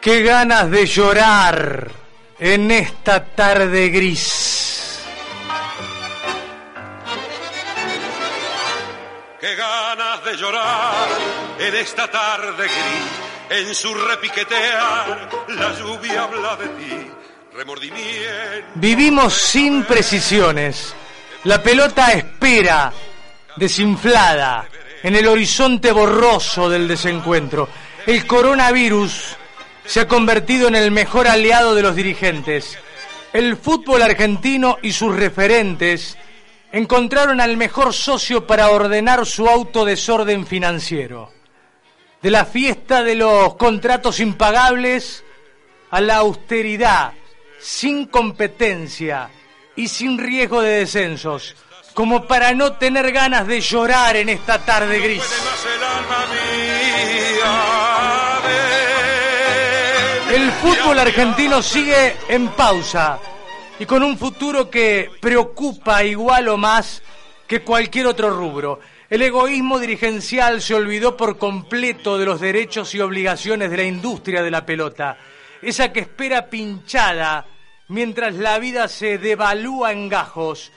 Qué ganas de llorar en esta tarde gris. Qué ganas de llorar en esta tarde gris. En su repiquetear la lluvia habla de ti. Remordimiento. Vivimos sin precisiones. La pelota espera, desinflada, en el horizonte borroso del desencuentro. El coronavirus se ha convertido en el mejor aliado de los dirigentes. El fútbol argentino y sus referentes encontraron al mejor socio para ordenar su autodesorden financiero. De la fiesta de los contratos impagables a la austeridad, sin competencia y sin riesgo de descensos, como para no tener ganas de llorar en esta tarde gris. El fútbol argentino sigue en pausa y con un futuro que preocupa igual o más que cualquier otro rubro. El egoísmo dirigencial se olvidó por completo de los derechos y obligaciones de la industria de la pelota, esa que espera pinchada mientras la vida se devalúa en gajos.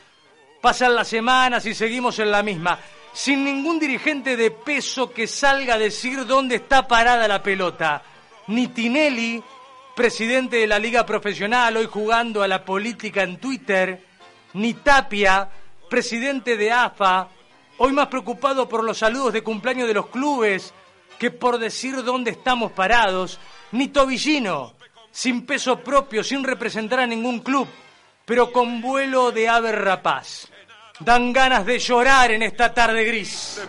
Pasan las semanas y seguimos en la misma, sin ningún dirigente de peso que salga a decir dónde está parada la pelota. Ni Tinelli, presidente de la Liga Profesional, hoy jugando a la política en Twitter, ni Tapia, presidente de AFA, hoy más preocupado por los saludos de cumpleaños de los clubes que por decir dónde estamos parados, ni Tobillino, sin peso propio, sin representar a ningún club, pero con vuelo de ave rapaz. Dan ganas de llorar en esta tarde gris.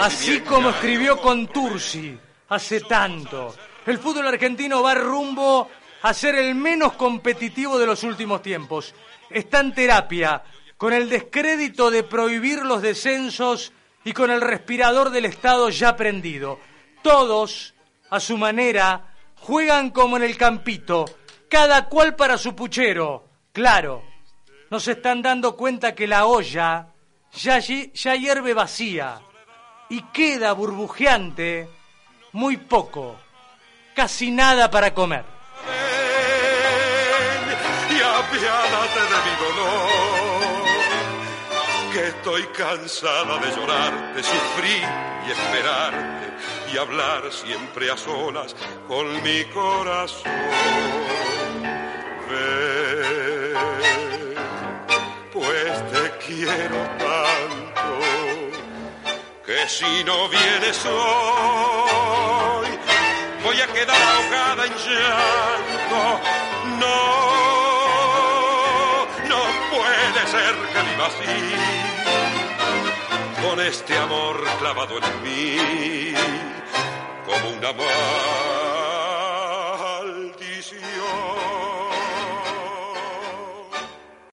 Así como escribió Contursi hace tanto. El fútbol argentino va rumbo a ser el menos competitivo de los últimos tiempos. Está en terapia, con el descrédito de prohibir los descensos y con el respirador del Estado ya prendido. Todos, a su manera, juegan como en el campito, cada cual para su puchero. Claro, no se están dando cuenta que la olla ya, ya hierve vacía y queda burbujeante muy poco, casi nada para comer. Y apiádate de mi dolor. Que estoy cansada de llorar, de sufrir y esperarte y hablar siempre a solas con mi corazón. Ven, pues te quiero tanto que si no vienes hoy voy a quedar ahogada en llanto. No, no puede ser que viva así, con este amor clavado en mí, como una